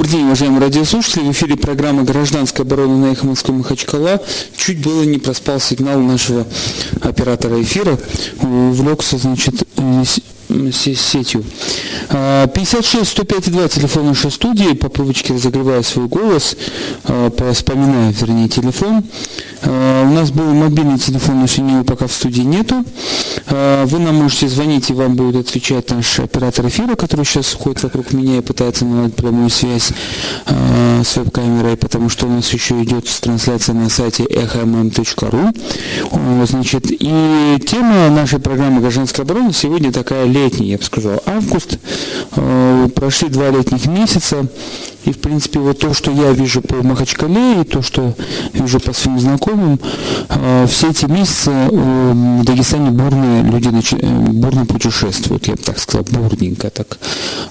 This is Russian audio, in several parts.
Добрый день, уважаемые радиослушатели. В эфире программа «Гражданская оборона» на эхо Москвы Махачкала. Чуть было не проспал сигнал нашего оператора эфира. Увлекся, значит, сетью. 56 105 2 телефон нашей студии. По привычке разогреваю свой голос, а, вспоминаю, вернее, телефон. А, у нас был мобильный телефон, но сегодня его пока в студии нету. А, вы нам можете звонить, и вам будет отвечать наш оператор эфира, который сейчас ходит вокруг меня и пытается наладить прямую связь с веб-камерой, потому что у нас еще идет трансляция на сайте echomm.ru. Значит, и тема нашей программы «Гражданская оборона» сегодня такая летний, я бы сказал, август. Э, прошли два летних месяца. И, в принципе, вот то, что я вижу по Махачкале, и то, что вижу по своим знакомым, э, все эти месяцы э, в Дагестане бурные люди бурно путешествуют, я бы так сказал, бурненько так.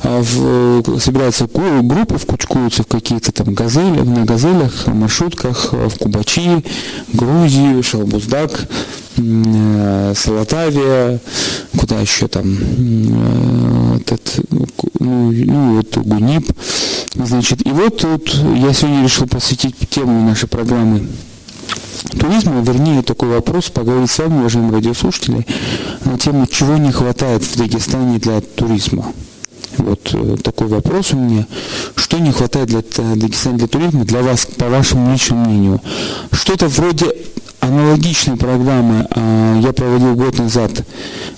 А в, собираются группы, вкучкуются в какие-то там газели, на газелях, маршрутках, в Кубачи, Грузию, Шалбуздак, Салатавия, куда еще там, этот, ну, ну вот Гунип, значит, и вот тут я сегодня решил посвятить тему нашей программы туризма, вернее, такой вопрос, поговорить с вами, уважаемые радиослушатели, на тему, чего не хватает в Дагестане для туризма. Вот э, такой вопрос у меня. Что не хватает для Дагестана для туризма, для вас, по вашему личному мнению? Что-то вроде аналогичной программы э, я проводил год назад,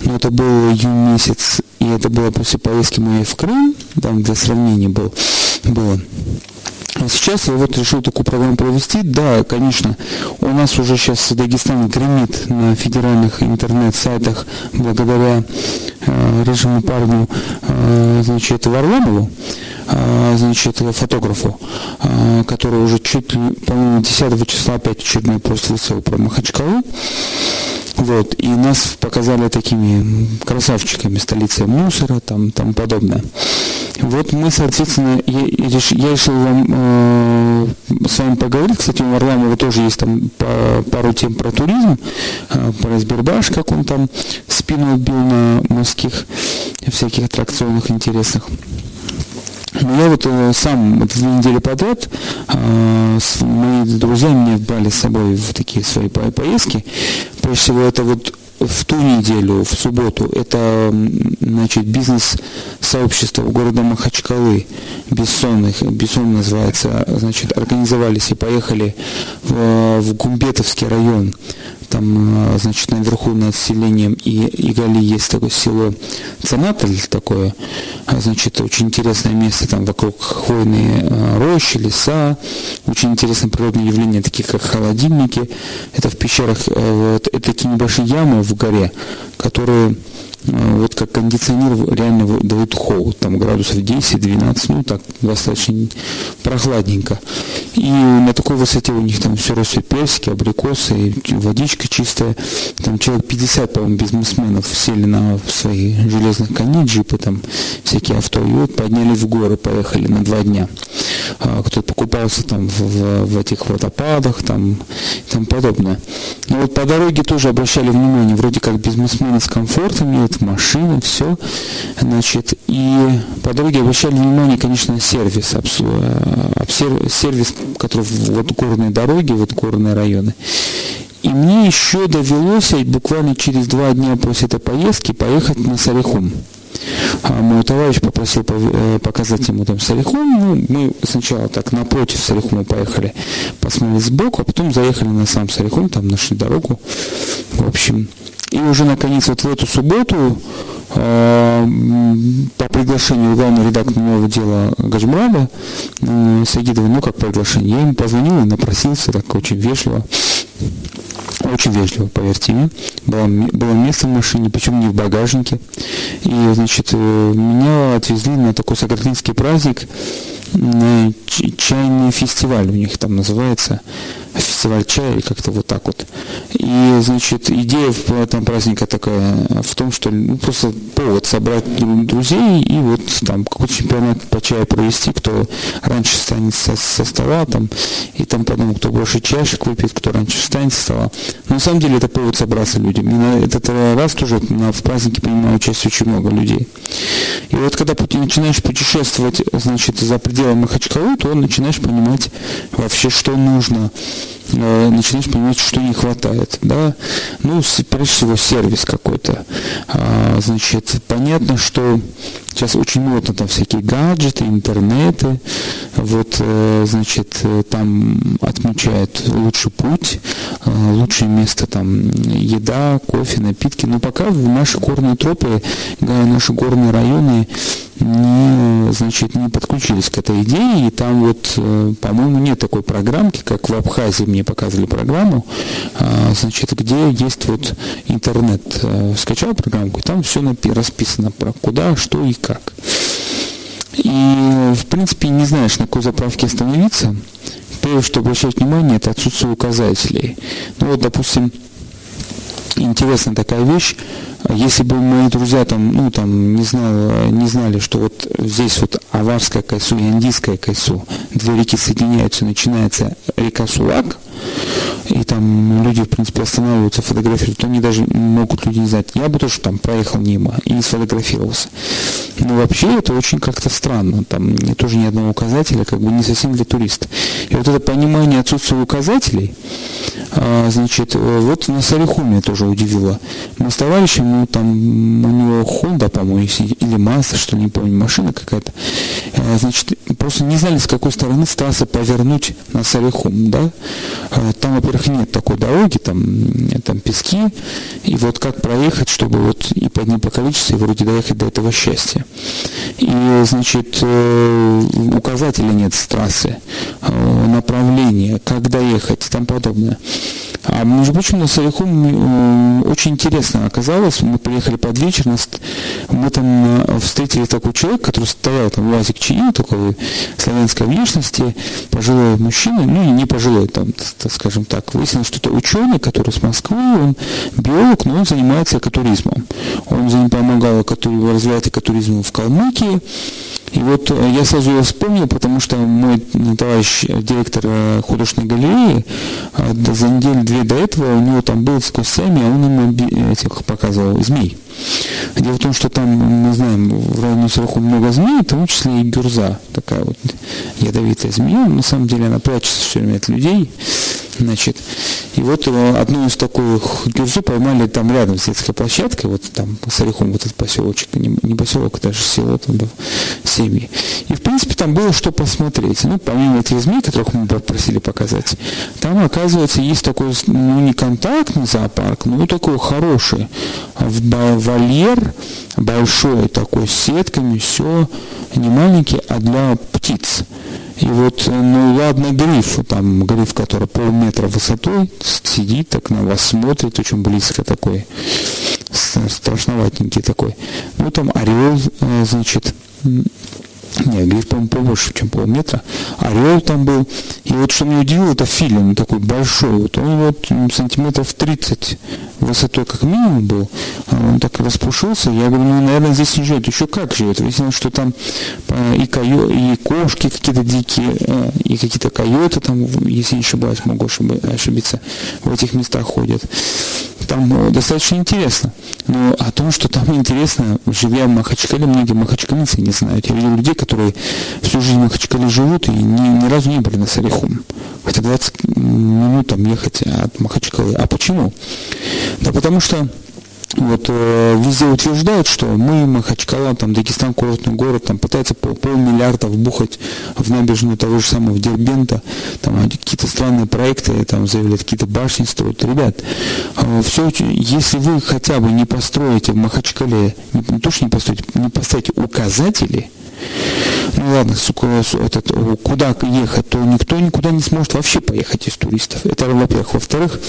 но это был июнь месяц, и это было после поездки моей в Крым, там для сравнения был, было. Сейчас я вот решил такую программу провести. Да, конечно, у нас уже сейчас Дагестан гремит на федеральных интернет-сайтах благодаря э, рыжему парню, э, значит, Варламову, э, значит, фотографу, э, который уже чуть ли, по-моему, 10 числа опять очередной пост выставил про Махачкалу. Вот, и нас показали такими красавчиками, столицей мусора, там, там подобное. Вот мы, соответственно, я, я решил вам э, с вами поговорить. Кстати, у Варламова тоже есть там по, пару тем про туризм, э, про Сбербаш, как он там спину убил на морских всяких аттракционах интересных. Но я вот э, сам две недели подряд э, мои друзья меня брали с собой в такие свои поездки. Прежде всего это вот в ту неделю, в субботу, это значит, бизнес-сообщество города Махачкалы, Бессонных, Бессон называется, значит, организовались и поехали в, в Гумбетовский район там, э, значит, наверху над селением и Игали есть такое село Цанатль такое, а, значит, очень интересное место, там вокруг хвойные э, рощи, леса, очень интересные природные явления, такие как холодильники, это в пещерах, э, вот, это такие небольшие ямы в горе, которые вот как кондиционер реально дает холод, там градусов 10-12, ну так достаточно прохладненько. И на такой высоте у них там все растет персики, абрикосы, водичка чистая. Там человек 50, по-моему, бизнесменов сели на свои железных коней, джипы, там всякие авто, и вот поднялись в горы, поехали на два дня. А, кто-то покупался там в, в, в этих водопадах, там и тому подобное. Но вот по дороге тоже обращали внимание, вроде как бизнесмены с комфортом едут, машины, все. Значит, и по дороге обращали внимание, конечно, сервис, сервис, который вот горные дороги, вот горные районы. И мне еще довелось буквально через два дня после этой поездки поехать на Сарихум. А мой товарищ попросил э, показать ему там Салихум. Ну, мы сначала так напротив Салихума поехали, посмотрели сбоку, а потом заехали на сам Салихум, там нашли дорогу. В общем, и уже наконец вот в эту субботу э, по приглашению главного редактора нового дела Гаджмурада э, Сагидова, ну как приглашение, я ему позвонил и напросился так очень вежливо очень вежливо, поверьте мне. Было, было место в машине, причем не в багажнике. И, значит, э, меня отвезли на такой сократинский праздник, на чайный фестиваль у них там называется. Фестиваль чая, или как-то вот так вот. И, значит, идея в этом праздника такая в том, что ну, просто повод собрать друзей и вот там какой-то чемпионат по чаю провести, кто раньше станет со, со стола там, и там потом, кто больше чашек выпьет, кто раньше встанет со стола. Но на самом деле это повод собраться людям. И на этот раз тоже на, в празднике принимало участие очень много людей. И вот когда начинаешь путешествовать, значит, за пределами Махачкалы, то начинаешь понимать вообще, что нужно Э, начинаешь понимать, что не хватает, да, ну, прежде всего, сервис какой-то, а, значит, понятно, что сейчас очень модно там всякие гаджеты, интернеты, вот, э, значит, э, там отмечают лучший путь, лучшее место там еда, кофе, напитки, но пока в наши горные тропы, наши горные районы не, значит, не подключились к этой идее, и там вот, э, по-моему, нет такой программки, как в Абхазии мне показывали программу, а, значит, где есть вот интернет. Э, скачал программку, и там все расписано про куда, что и как. И, в принципе, не знаешь, на какой заправке остановиться. Первое, что обращать внимание, это отсутствие указателей. Ну вот, допустим, интересная такая вещь, если бы мои друзья там, ну, там, не, знал, не знали, что вот здесь вот Аварская Кайсу и Андийская Кайсу, две реки соединяются, начинается река Сулак, и там люди, в принципе, останавливаются, фотографируют, то они даже могут люди не знать. Я бы тоже там проехал мимо и не сфотографировался. Но вообще это очень как-то странно. Там тоже ни одного указателя, как бы не совсем для туриста. И вот это понимание отсутствия указателей, значит, вот на Салихуме тоже удивило. Мы с товарищем, ну там у него Honda, по-моему, или Mazda, что ли, не помню, машина какая-то. А, значит, просто не знали, с какой стороны с трассы повернуть на Салихум, да. А, там, во-первых, нет такой дороги, там, там пески, и вот как проехать, чтобы вот и по дню по количеству, и вроде доехать до этого счастья. И, значит, э, указателя нет с трассы, э, направления, как доехать и тому подобное. А между прочим, на Салихум очень интересно оказалось. Мы приехали под вечер, нас, мы там э, встретили такой человек, который стоял там УАЗик ЧИИ, такой славянской внешности, пожилой мужчина, ну не пожилой, там, скажем так. Выяснилось, что это ученый, который с Москвы, он биолог, но он занимается экотуризмом. Он помогал развивать экотуризм в Калмыкии, и вот э, я сразу его вспомнил, потому что мой товарищ, э, директор э, художественной галереи, за неделю-две до этого у него там был такой сами, а он ему этих показывал змей. Дело в том, что там, мы знаем, в районе Сараху много змей, в том числе и гюрза, такая вот ядовитая змея. На самом деле она прячется все время от людей. Значит, и вот одну из таких гюрзу поймали там рядом с детской площадкой, вот там с Орехом вот этот поселочек, не, поселок, даже село там было, семьи. И в принципе там было что посмотреть. Ну, помимо этих змей, которых мы просили показать, там, оказывается, есть такой, ну, не контактный зоопарк, но такой хороший, вольер, большой такой, с сетками, все, не маленький, а для птиц. И вот, э, ну ладно, гриф, там гриф, который полметра высотой, сидит так на вас, смотрит очень близко такой, страшноватенький такой. Ну там орел, э, значит, нет, гриф, по-моему, побольше, чем полметра. Орел там был. И вот что меня удивило, это филин такой большой. Вот он вот сантиметров 30 высотой как минимум был. А он так распушился. Я говорю, ну, наверное, здесь не живет. Еще как живет? Выяснилось, что там а, и, койо, и кошки какие-то дикие, а, и какие-то койоты там, если не ошибаюсь, могу ошибиться, в этих местах ходят. Там э, достаточно интересно. Но о том, что там интересно, живя в Махачкале, многие махачкалинцы не знают. Я видел людей, которые всю жизнь в Махачкале живут и ни, ни разу не были на Салихум. Хотя 20 минут там ехать от Махачкалы. А почему? Да потому что вот э, везде утверждают, что мы, Махачкала, там, Дагестан, курортный город, там, пытаются пол, полмиллиарда вбухать в набережную того же самого Дербента, там, какие-то странные проекты, там, заявляют, какие-то башни строят. Ребят, э, все, если вы хотя бы не построите в Махачкале, не, не то, что не построите, не поставите указатели, ну ладно, сука, этот, куда ехать, то никто никуда не сможет вообще поехать из туристов. Это во-первых. Во-вторых,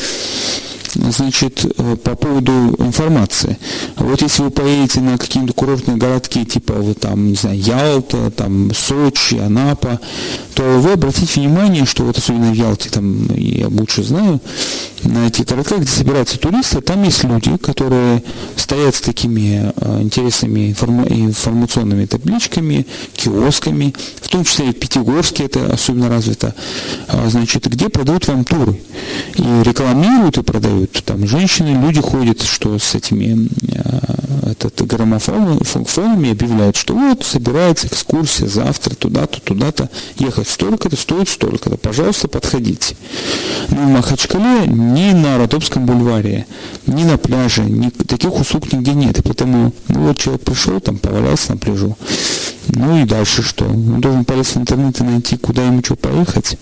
значит, э, по поводу информации. Вот если вы поедете на какие-то курортные городки, типа вот там, не знаю, Ялта, там Сочи, Анапа, то вы обратите внимание, что вот особенно в Ялте, там я лучше знаю, на этих городках, где собираются туристы, там есть люди, которые стоят с такими э, интересными информационными табличками, киосками, в том числе и в Пятигорске это особенно развито, а, значит, где продают вам туры. И рекламируют и продают. Там женщины, люди ходят, что с этими э, этот, граммофонами объявляют, что вот собирается экскурсия завтра туда-то, туда-то, ехать столько-то, стоит столько-то, пожалуйста, подходите. Но в Махачкале ни на Родопском бульваре, ни на пляже, ни, таких услуг нигде нет. И поэтому, ну вот человек пришел, там повалялся на пляжу. Ну и дальше что? Он должен полезть в интернет и найти, куда ему что поехать.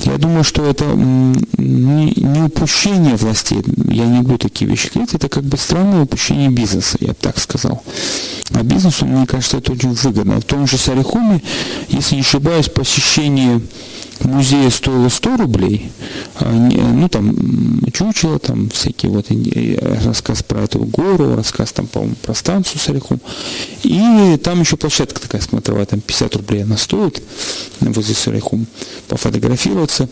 Я думаю, что это не, не упущение властей. Я не буду такие вещи говорить. Это как бы странное упущение бизнеса, я бы так сказал. А бизнесу, мне кажется, это очень выгодно. В том же Сарихуме, если не ошибаюсь, посещение музея стоило 100 рублей, а ну там чучело, там всякие вот рассказ про эту гору, рассказ там, по-моему, про станцию Салихум. И там еще площадка такая смотровая, там 50 рублей она стоит возле Салихум пофотографироваться.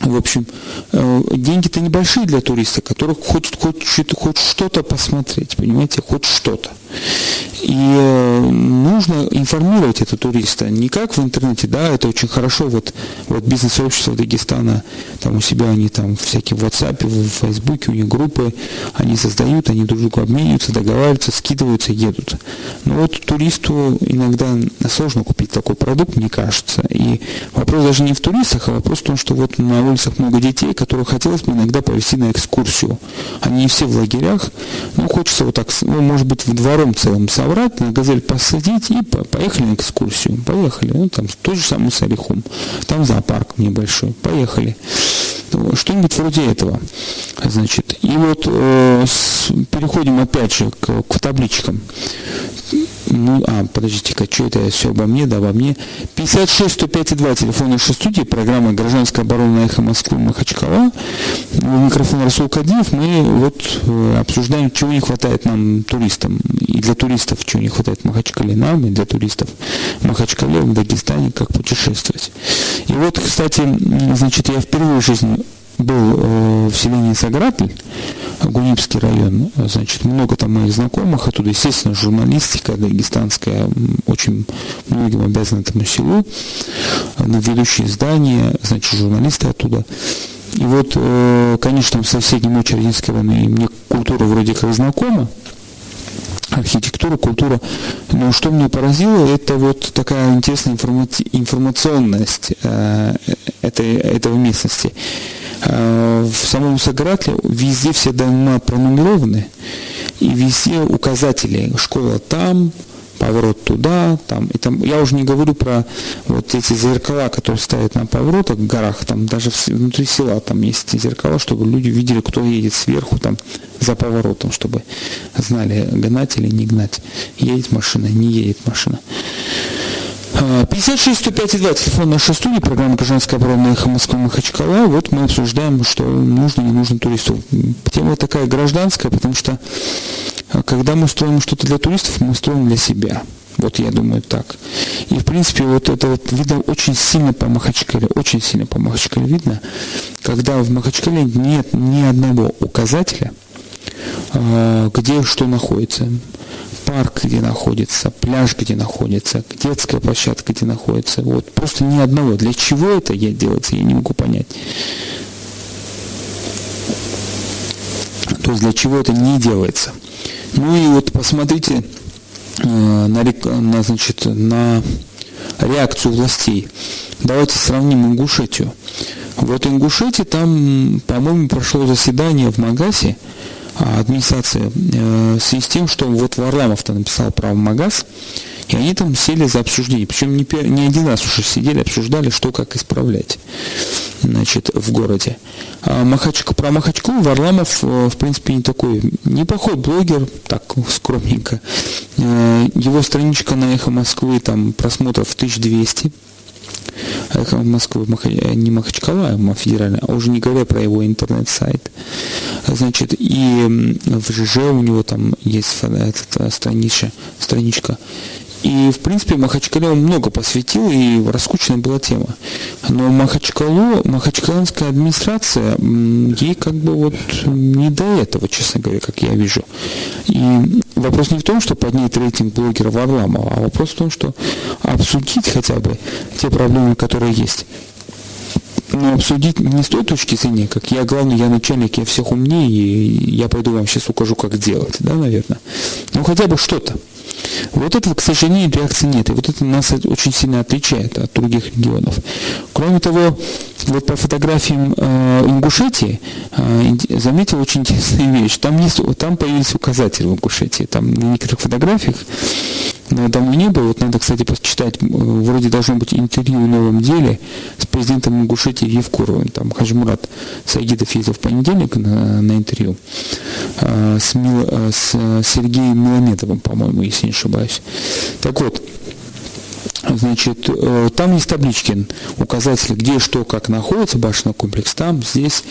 В общем, э, деньги-то небольшие для туриста, который хочет хоть, хоть что-то посмотреть, понимаете, хоть что-то. И э, нужно информировать этого туриста. Не как в интернете, да, это очень хорошо. Вот, вот бизнес-сообщество Дагестана, там у себя они там всякие в WhatsApp, в Фейсбуке, у них группы, они создают, они друг другу обмениваются, договариваются, скидываются, едут. Но вот туристу иногда сложно купить такой продукт, мне кажется. И вопрос даже не в туристах, а вопрос в том, что вот на улицах много детей, которых хотелось бы иногда повезти на экскурсию. Они все в лагерях, ну, хочется вот так, ну, может быть, в двором целом собрать, на газель посадить и поехали на экскурсию. Поехали. Ну, там тот же самый Салихум. Там зоопарк небольшой. Поехали. Что-нибудь вроде этого. Значит, и вот э, с, переходим опять же к, к табличкам. Ну, а, подождите-ка, что это все обо мне, да, обо мне. 56 105 2, телефон нашей студии, программа «Гражданская оборона» на эхо Москвы Махачкала. Микрофон Расул Кадиев. Мы вот э, обсуждаем, чего не хватает нам туристам. И для туристов, чего не хватает Махачкале нам, и для туристов Махачкале, в Дагестане, как путешествовать. И вот, кстати, значит, я впервые в жизни был э, в селении Сагратль, Гунипский район, значит, много там моих знакомых оттуда, естественно, журналистика дагестанская, очень многим обязана этому селу, на ведущие издания, значит, журналисты оттуда. И вот, э, конечно, в соседнем Очерединский район, и мне культура вроде как знакома, архитектура, культура. Но что мне поразило, это вот такая интересная информационность э, этой, этого местности. Э, в самом Сагратле везде все дома пронумерованы, и везде указатели. Школа там, поворот туда, там, и там, я уже не говорю про вот эти зеркала, которые ставят на поворотах в горах, там даже внутри села там есть зеркала, чтобы люди видели, кто едет сверху, там, за поворотом, чтобы знали, гнать или не гнать. Едет машина, не едет машина. 56 105 2, телефон нашей студии, программа «Гражданская оборона Эхо Москвы Махачкала». Вот мы обсуждаем, что нужно, не нужно туристу. Тема такая гражданская, потому что а, когда мы строим что-то для туристов, мы строим для себя. Вот я думаю так. И в принципе вот это вот видно очень сильно по Махачкале, очень сильно по Махачкале видно, когда в Махачкале нет ни одного указателя, а, где что находится парк, где находится, пляж, где находится, детская площадка, где находится. Вот просто ни одного. Для чего это я делается, я не могу понять. То есть для чего это не делается. Ну и вот посмотрите э, на, на, значит, на реакцию властей. Давайте сравним Ингушетию. Вот Ингушетии там, по-моему, прошло заседание в Магасе, а, администрации э, в связи с тем, что вот Варламов-то написал про Магаз, и они там сели за обсуждение. Причем не, не один раз уже сидели, обсуждали, что как исправлять значит, в городе. А Махачка, про Махачку Варламов, э, в принципе, не такой неплохой блогер, так скромненько. Э, его страничка на Эхо Москвы, там просмотров 1200 эхо Москвы, не Махачкала, а федеральный, а уже не говоря про его интернет-сайт. Значит, и в ЖЖ у него там есть эта страничка, страничка и, в принципе, Махачкале он много посвятил, и раскучная была тема. Но Махачкалу, махачкаланская администрация, ей как бы вот не до этого, честно говоря, как я вижу. И вопрос не в том, что поднять рейтинг блогера Варламова, а вопрос в том, что обсудить хотя бы те проблемы, которые есть но обсудить не с той точки зрения, как я главный, я начальник, я всех умнее, и я пойду вам сейчас укажу, как делать, да, наверное. Ну, хотя бы что-то. Вот этого, к сожалению, реакции нет. И вот это нас очень сильно отличает от других регионов. Кроме того, вот по фотографиям э, Ингушетии э, заметил очень интересную вещь. Там, есть, там появились указатели в Ингушетии. Там на некоторых фотографиях давно не было. Вот надо, кстати, почитать. Вроде должно быть интервью в новом деле с президентом Ингушетии Евкуровым. Там Хажмурат Сагидов ездил в понедельник на, на интервью э, с, Мил, э, с Сергеем Милометовым, по-моему, если не ошибаюсь. Так вот, Значит, э, там есть таблички, указатели, где что, как находится, башенный комплекс, там, здесь.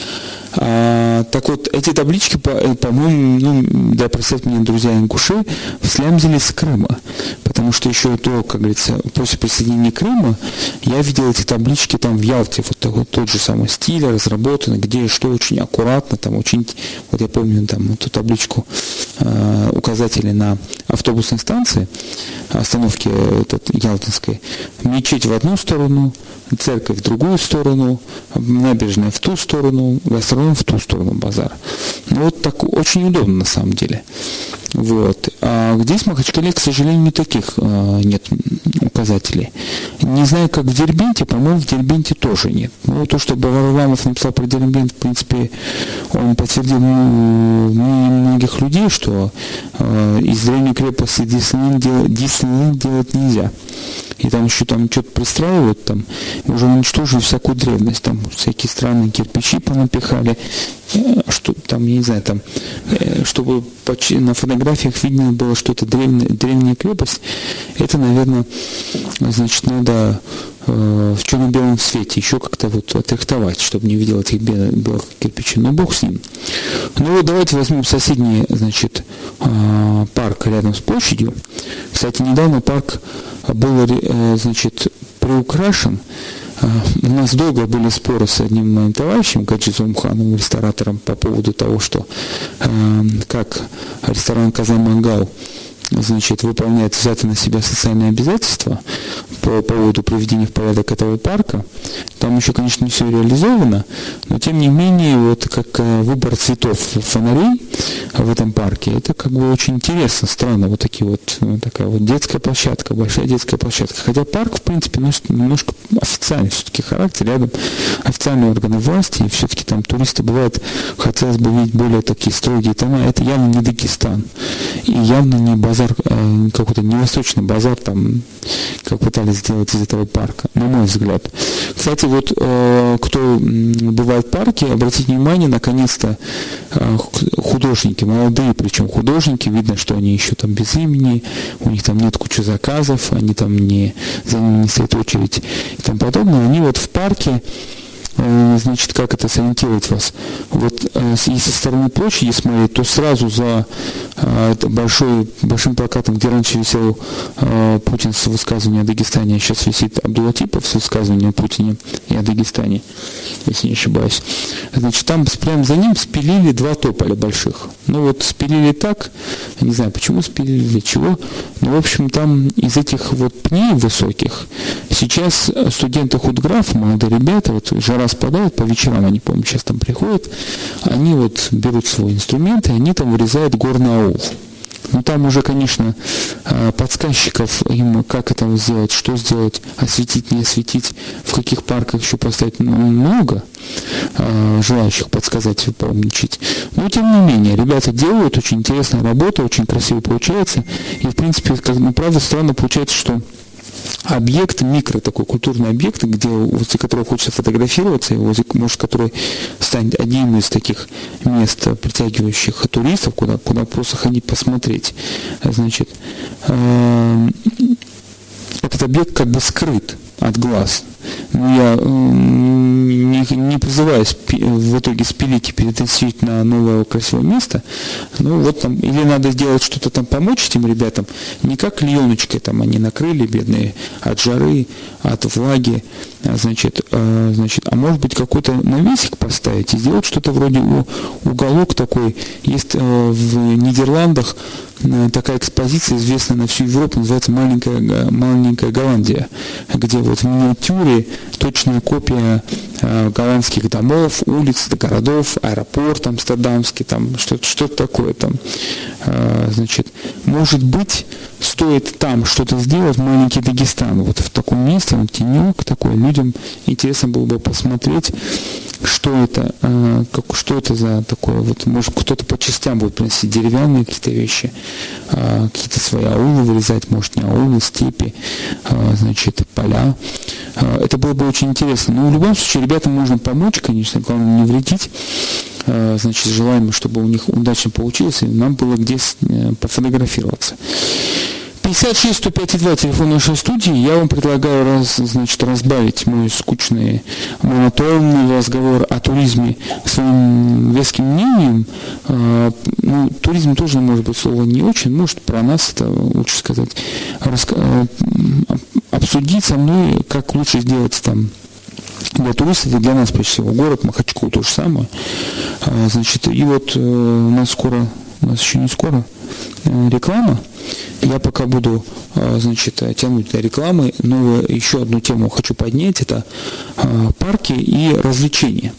А, так вот, эти таблички, по, по-моему, ну, да, простят меня друзья ингуши, слямзились с Крыма. Потому что еще то, как говорится, после присоединения Крыма, я видел эти таблички там в Ялте, вот, вот тот же самый стиль разработан, где что очень аккуратно, там очень, вот я помню там эту табличку э, указатели на автобусной станции, остановке этот, Ялтинской, мечеть в одну сторону, церковь в другую сторону, набережная в ту сторону, гастроном в ту сторону базар. Ну, вот так очень удобно на самом деле. Вот. А здесь в Махачкале, к сожалению, не таких э, нет указателей. Не знаю, как в Дербенте, по-моему, в Дербенте тоже нет. Ну, то, что Баварламов написал про Дербент, в принципе, он подтвердил ну, многих людей, что э, из древней крепости Диснейленд делать, делать нельзя и там еще там что-то пристраивают, там уже уничтожили всякую древность, там всякие странные кирпичи понапихали, э, что там, я не знаю, там, э, чтобы на фотографиях видно было, что это древняя, древняя крепость, это, наверное, значит, надо э, в черно-белом свете еще как-то вот отрихтовать, чтобы не видел этих белых, белых кирпичей. Но бог с ним. Ну вот давайте возьмем соседний, значит, парк рядом с площадью. Кстати, недавно парк был, значит, приукрашен. Э, у нас долго были споры с одним моим товарищем, Гаджизом Ханом, ресторатором, по поводу того, что э, как ресторан Казан Мангал значит, выполняет взятые на себя социальные обязательства по поводу приведения в порядок этого парка. Там еще, конечно, не все реализовано, но тем не менее, вот как э, выбор цветов фонарей в этом парке, это как бы очень интересно, странно, вот такие вот, ну, такая вот детская площадка, большая детская площадка. Хотя парк, в принципе, носит немножко официальный все-таки характер, рядом официальные органы власти, и все-таки там туристы бывают, хотелось бы видеть более такие строгие тома, это явно не Дагестан, и явно не базар, э, какой-то не восточный базар, там, как пытались сделать из этого парка, на мой взгляд. Кстати, вот э, кто бывает в парке, обратите внимание, наконец-то э, художники, молодые, причем художники, видно, что они еще там без имени, у них там нет кучи заказов, они там не, за ними не стоит очередь и тому подобное, они вот в парке значит, как это сориентировать вас? Вот э, если со стороны площади смотреть, то сразу за э, большой, большим плакатом, где раньше висел Путин с высказыванием о Дагестане, а сейчас висит Абдулатипов с высказыванием о Путине и о Дагестане, если не ошибаюсь. Значит, там прямо за ним спилили два тополя больших. Ну вот спилили так, не знаю, почему спилили, для чего, но в общем там из этих вот пней высоких сейчас студенты худграф, молодые ребята, вот жара спадает, по вечерам они, помню, сейчас там приходят, они вот берут свой инструмент, и они там вырезают горный аул. Ну, там уже, конечно, а, подсказчиков им, как это сделать, что сделать, осветить, не осветить, в каких парках еще поставить, ну, много а, желающих подсказать и. Но, тем не менее, ребята делают, очень интересная работа, очень красиво получается. И, в принципе, как, ну, правда, странно получается, что объект, микро такой культурный объект, где, возле которого хочется фотографироваться, и возле, может, который станет одним из таких мест, притягивающих туристов, куда, куда просто ходить посмотреть. Значит, э, этот объект как бы скрыт от глаз. ну, я не, не призываю в итоге спилить и перетащить на новое красивое место, ну вот там, или надо сделать что-то там, помочь этим ребятам, не как клееночкой там они накрыли, бедные, от жары, от влаги, а, значит, а, значит, а может быть какой-то навесик поставить и сделать что-то вроде уголок такой, есть э, в Нидерландах такая экспозиция, известная на всю Европу, называется «Маленькая, маленькая Голландия», где вот в миниатюре точная копия э, голландских домов, улиц, городов, аэропорт амстердамский, там что-то что такое там. Э, значит, может быть, стоит там что-то сделать, маленький Дагестан, вот в таком месте, он тенек такой, людям интересно было бы посмотреть, что это, э, как, что это за такое, вот, может, кто-то по частям будет приносить деревянные какие-то вещи, э, какие-то свои аулы вырезать, может, не аулы, степи, э, значит, поля. Э, это было бы очень интересно. Но в любом случае, ребятам можно помочь, конечно, главное не вредить. Значит, желаем, чтобы у них удачно получилось, и нам было где э, пофотографироваться. 56 105 2 телефон нашей студии. Я вам предлагаю раз, значит, разбавить мой скучный монотонный разговор о туризме своим веским мнением. А, ну, туризм тоже, может быть, слово не очень, может, про нас это лучше сказать. Раска... А, обсудить со мной, как лучше сделать там для туристов и для нас, прежде всего, город Махачкал то же самое. А, значит, и вот э, у нас скоро, у нас еще не скоро, э, реклама. Я пока буду, а, значит, тянуть для рекламы, но еще одну тему хочу поднять, это парки и развлечения.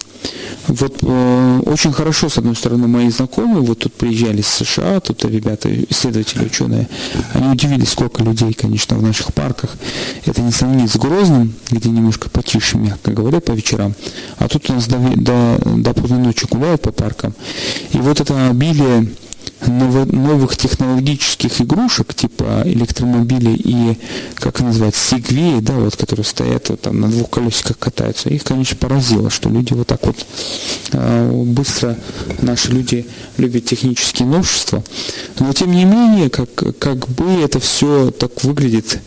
Вот э, очень хорошо, с одной стороны, мои знакомые, вот тут приезжали с США, тут ребята, исследователи, ученые, они удивились, сколько людей, конечно, в наших парках. Это не сравнить с Грозным, где немножко потише, мягко говоря, по вечерам. А тут у нас до, до, до поздней ночи гуляют по паркам. И вот это обилие новых технологических игрушек, типа электромобилей и, как называть, сигвеи, да, вот, которые стоят вот, там на двух колесиках катаются, их, конечно, поразило, что люди вот так вот э, быстро, наши люди любят технические новшества. Но, тем не менее, как, как бы это все так выглядит,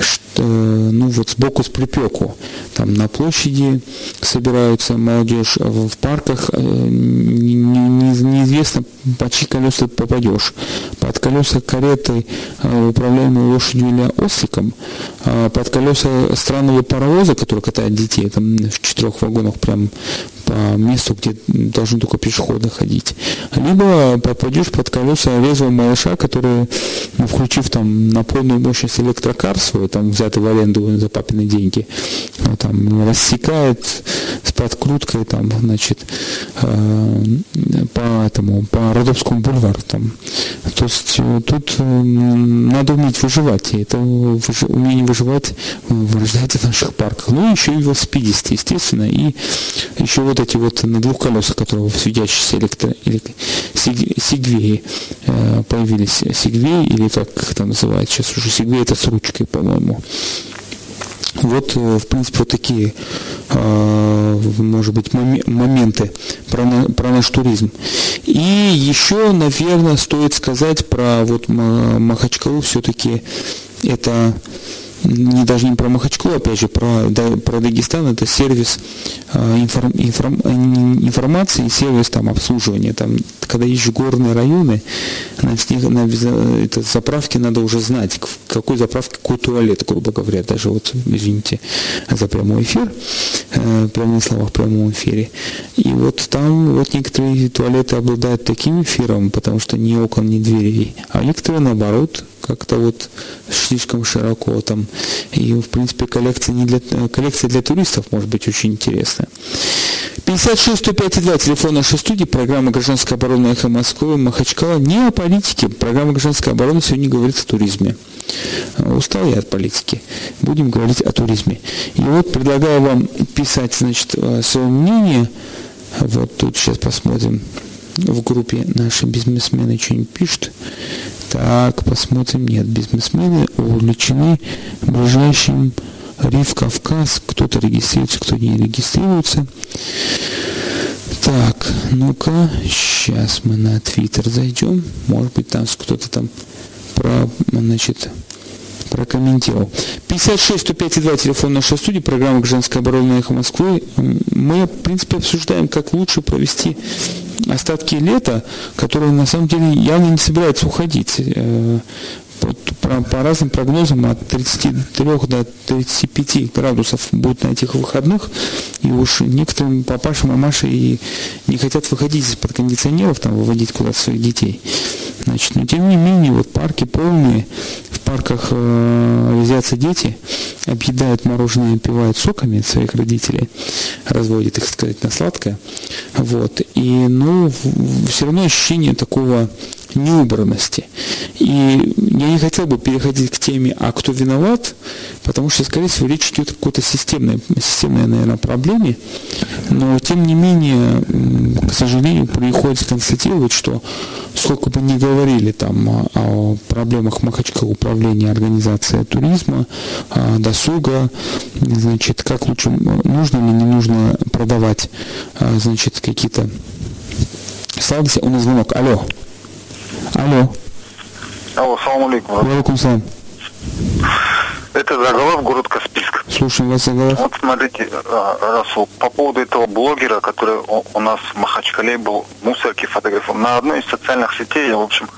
что, ну вот сбоку с припеку. Там на площади собираются молодежь, а в парках э, не, не, неизвестно, по чьи колеса попадешь. Под колеса кареты, э, управляемой лошадью или осликом, а под колеса странного паровоза, который катает детей, там в четырех вагонах прям по месту, где должны только пешеходы ходить. Либо попадешь под колеса резвого малыша, который, ну, включив там на полную мощность электрокар свой, там взятый в аренду за папины деньги, ну, там рассекает с подкруткой, там, значит, э, по этому, по Родовскому бульвару там. То есть э, тут э, надо уметь выживать, и это умение выживать вырождается в наших парках. Ну, еще и велосипедисты, естественно, и еще вот эти вот на двух колесах, которые светящиеся электро, электро, сигвеи э, появились. Сигвей, или как это называется сейчас уже сигвей, это с ручкой, по-моему. Вот, э, в принципе, вот такие, э, может быть, моменты про, про наш туризм. И еще, наверное, стоит сказать про вот Махачкалу все-таки это не даже не про Махачкалу, опять же, про, да, про Дагестан, это сервис э, информ, информ, информации, сервис там обслуживания. Там, когда в горные районы, на, на, на это, заправке надо уже знать, в какой заправке какой туалет, грубо говоря. Даже вот, извините за прямой эфир, э, прямые слова в прямом эфире. И вот там вот некоторые туалеты обладают таким эфиром, потому что ни окон, ни дверей, а некоторые наоборот как-то вот слишком широко там. И, в принципе, коллекция, не для, коллекция для туристов может быть очень интересная. 56 105 2, телефон нашей студии, программа «Гражданская оборона Эхо Москвы», Махачкала. Не о политике, программа «Гражданская оборона» сегодня говорит о туризме. Устал я от политики. Будем говорить о туризме. И вот предлагаю вам писать, значит, свое мнение. Вот тут сейчас посмотрим в группе наши бизнесмены что-нибудь пишут. Так, посмотрим. Нет, бизнесмены увлечены ближайшим Риф Кавказ. Кто-то регистрируется, кто не регистрируется. Так, ну-ка, сейчас мы на Твиттер зайдем. Может быть, там кто-то там про, значит, прокомментировал. 56 105 2 телефон нашей студии, программа «Женская оборона эхо Москвы». Мы, в принципе, обсуждаем, как лучше провести остатки лета, которые на самом деле явно не собираются уходить. По, разным прогнозам от 33 до 35 градусов будет на этих выходных. И уж некоторым папашам, мамаши и не хотят выходить из-под кондиционеров, там, выводить куда-то своих детей. Значит, но тем не менее, вот парки полные, в парках э, резвятся дети, объедают мороженое, пивают соками своих родителей, разводят их, сказать, на сладкое. Вот. И, ну, все равно ощущение такого неубранности. И я не хотел бы переходить к теме, а кто виноват, потому что, скорее всего, речь идет о какой-то системной, системной, наверное, проблеме. Но, тем не менее, к сожалению, приходится констатировать, что сколько бы ни говорили там о проблемах Махачкала управления организации туризма, досуга, значит, как лучше, нужно или не нужно продавать, значит, какие-то сладости. У нас звонок. Алло. Алло. Алло, салам алейкум. Алейкум салам. Это Заголов, город Каспийск. Слушаем вас, Заголов. Вот смотрите, а, Расул, по поводу этого блогера, который у нас в Махачкале был, мусорки фотографировал. На одной из социальных сетей я, в общем,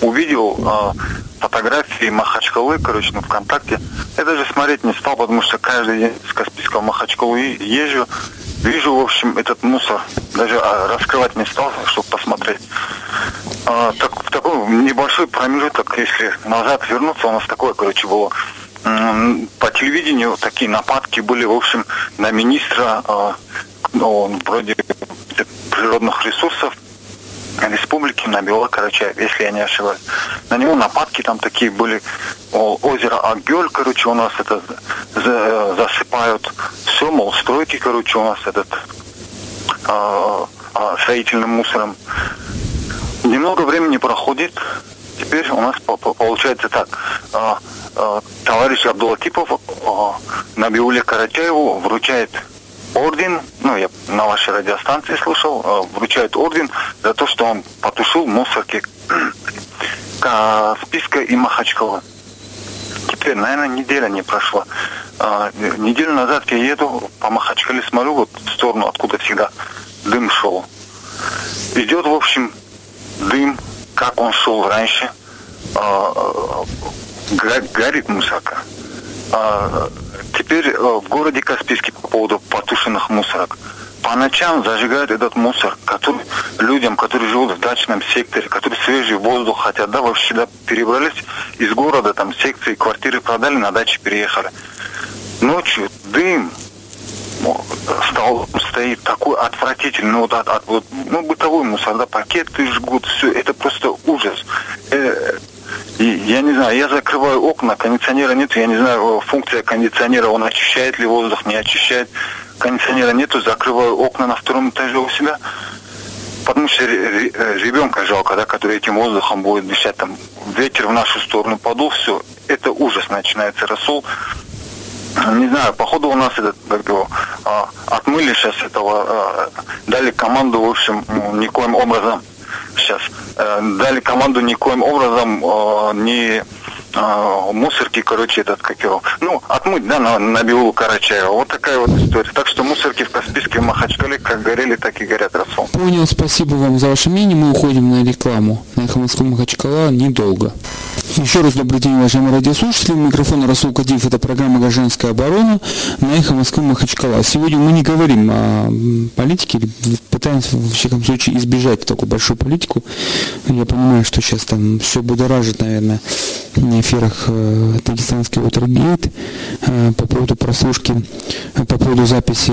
увидел э, фотографии Махачкалы, короче, на ВКонтакте. Я даже смотреть не стал, потому что каждый день с Каспийского Махачкалы езжу. Вижу, в общем, этот мусор. Даже а, раскрывать не стал, чтобы посмотреть. А, так, такой небольшой промежуток, если назад вернуться, у нас такое, короче, было по телевидению такие нападки были, в общем, на министра э, ну, вроде природных ресурсов республики, на Белокарачаев, если я не ошибаюсь. На него нападки там такие были. О, озеро Агель, короче, у нас это за, засыпают. Все, мол, стройки, короче, у нас этот э, строительным мусором. Немного времени проходит, теперь у нас получается так. Э, э, товарищ Абдулатипов э, Набиуле Карачаеву вручает орден, ну, я на вашей радиостанции слышал, э, вручает орден за то, что он потушил мусорки списка и Махачкала. Теперь, наверное, неделя не прошла. А, неделю назад я еду по Махачкале, смотрю вот в сторону, откуда всегда дым шел. Идет, в общем, дым, как он шел раньше. Горит мусорка. А, теперь э, в городе Каспийске по поводу потушенных мусорок. По ночам зажигают этот мусор, который людям, которые живут в дачном секторе, которые свежий воздух хотят, да, вообще сюда перебрались из города, там секции, квартиры продали, на даче переехали. Ночью дым, стол стоит такой отвратительный, ну, вот, от, от, вот, ну, бытовой мусор, да, пакеты жгут, все, это просто ужас. Э, и я не знаю, я закрываю окна, кондиционера нет, я не знаю, функция кондиционера, он очищает ли воздух, не очищает. Кондиционера нету, закрываю окна на втором этаже у себя. Потому что ребенка жалко, да, который этим воздухом будет дышать, там ветер в нашу сторону подул, все, это ужас начинается, рассол. Не знаю, походу у нас этот, как его, а, отмыли сейчас этого, а, дали команду, в общем, никоим образом сейчас э, дали команду никоим образом э, не э, мусорки, короче, этот, как его, ну, отмыть, да, на, на Белу Карачаева. Вот такая вот история. Так что мусорки в Каспийске, Махачкале как горели, так и горят, Расул. Понял, спасибо вам за ваше мнение. Мы уходим на рекламу. На Эхо Махачкала недолго. Еще раз добрый день, уважаемые радиослушатели. Микрофон Расул Кадиев. Это программа «Гражданская оборона» на Эхо Москвы Махачкала. Сегодня мы не говорим о политике, пытаемся, в всяком случае, избежать такую большую политику. Я понимаю, что сейчас там все будоражит, наверное, на эфирах э, Дагестанский Уотербейт э, по поводу прослушки, э, по поводу записи,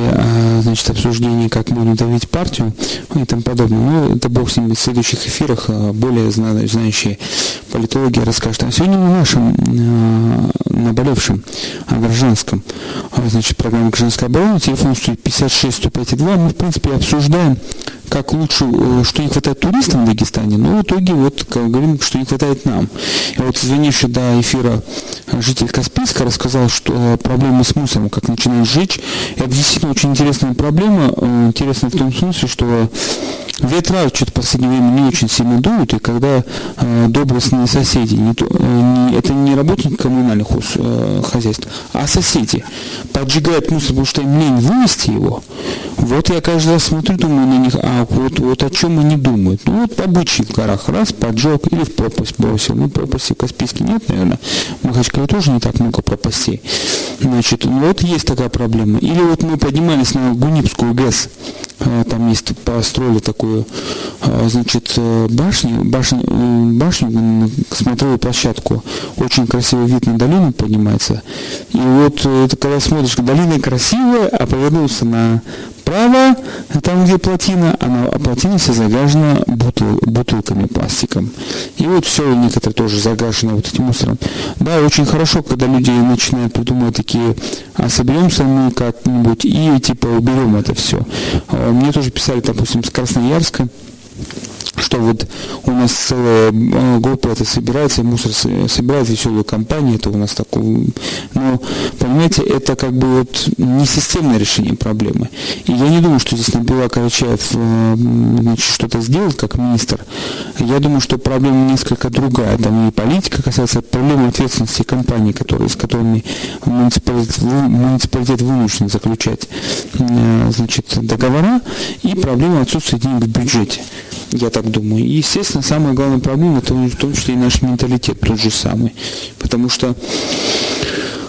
значит, обсуждений, как можно давить партию и тому подобное. Но это бог с ними в следующих эфирах более знающие политологи расскажут. Что сегодня мы нашим э, наболевшим о гражданском, значит, программа «Гражданская оборона», телефон стоит 56 105 2, мы, в принципе, обсуждаем, как лучше, э, что не хватает туристам в Дагестане, но в итоге вот как говорим, что не хватает нам. И вот звонивший до эфира житель Каспийска рассказал, что проблемы с мусором, как начинают жечь, это действительно очень интересная проблема, э, интересная в том смысле, что ветра что-то в последнее время не очень сильно дуют, и когда э, соседи, не то, э, не, это не работники коммунальных хозяйств, а соседи поджигают мусор, потому что им лень вынести его, вот я каждый раз смотрю, думаю на них, а вот, вот о чем они думают. Ну вот обычный в горах, раз, поджег или в пропасть бросил. Ну, пропасти в Каспийске нет, наверное. В Махачкале тоже не так много пропастей. Значит, ну вот есть такая проблема. Или вот мы поднимались на Гунипскую ГЭС, а, там есть, построили такую, а, значит, э, башню, башню, башню, смотровую площадку. Очень красивый вид на долину поднимается. И вот это когда смотришь, долина красивая, а повернулся на Право, там, где плотина, она, а плотина вся загажена бутыл, бутылками, пластиком. И вот все некоторые тоже загажено вот этим мусором. Да, очень хорошо, когда люди начинают придумывать такие, а соберемся мы как-нибудь и типа уберем это все. А, мне тоже писали, допустим, с Красноярска, что вот у нас целая э, группа это собирается, мусор собирает веселую компанию, это у нас такое, но, понимаете, это как бы вот не системное решение проблемы. И я не думаю, что здесь Набила Карачаев э, значит, что-то сделает как министр. Я думаю, что проблема несколько другая. Там и политика касается проблемы ответственности компаний, которые, с которыми муниципалитет, муниципалитет вынужден заключать э, значит, договора, и проблема отсутствия денег в бюджете я так думаю. И, естественно, самая главная проблема это в том числе и наш менталитет тот же самый. Потому что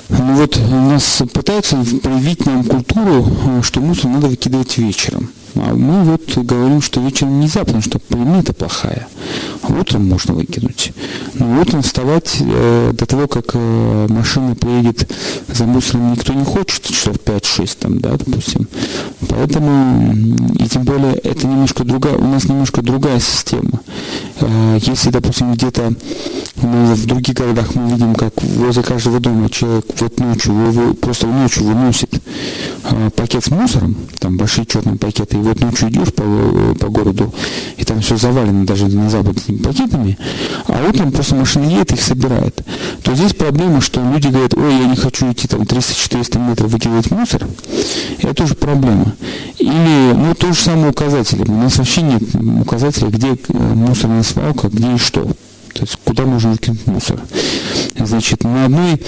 ну вот у нас пытаются привить нам культуру, что мусор надо выкидывать вечером. А мы вот говорим, что вечером нельзя, потому что примета плохая. Утром можно выкинуть. Но утром вставать э, до того, как э, машина приедет за мусором, никто не хочет, часов 5-6 там, да, допустим. Поэтому, и тем более, это немножко другая, у нас немножко другая система. Э, если, допустим, где-то ну, в других городах мы видим, как возле каждого дома человек вот ночью, его, просто ночью выносит пакет с мусором, там большие черные пакеты, и вот ночью идешь по, э, по городу, и там все завалено даже на запад пакетами, а утром просто машина едет их собирает. То здесь проблема, что люди говорят, ой, я не хочу идти там 300-400 метров выкидывать мусор, это тоже проблема. Или, ну, то же самое указатели. У нас вообще нет указателя, где э, мусорная свалка, где и что. То есть куда можно выкинуть мусор. Значит, на одной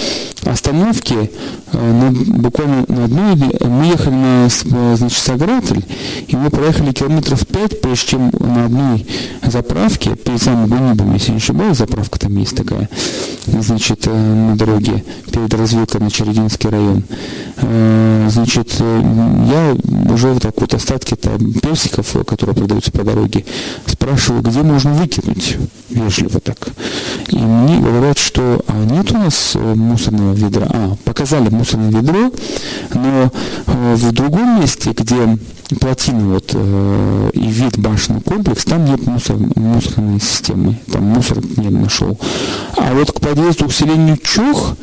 остановке, э, на, буквально на одной, мы ехали на значит, Сагратель, и мы проехали километров пять, прежде чем на одной заправке, перед самым Гунибом, если не ошибаюсь, заправка там есть такая, значит, э, на дороге, перед развилкой на Черединский район. Э, значит, я уже вот так вот остатки там персиков, которые продаются по дороге, спрашиваю, где можно выкинуть, вежливо так так. И мне говорят, что а, нет у нас э, мусорного ведра. А, показали мусорное ведро, но э, в другом месте, где плотина вот, э, и вид башенный комплекс, там нет мусор, мусорной системы, там мусор не нашел. А вот к подъезду к селению Чух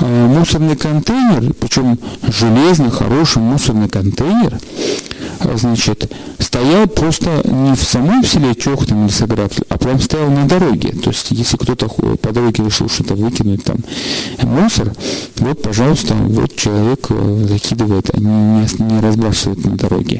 э, мусорный контейнер, причем железный, хороший мусорный контейнер, значит, стоял просто не в самом селе Чох, там, Лесограф, а прям стоял на дороге. То есть, если кто-то по дороге решил что-то выкинуть там мусор, вот, пожалуйста, вот человек э, закидывает, а не, не разбрасывает на дороге.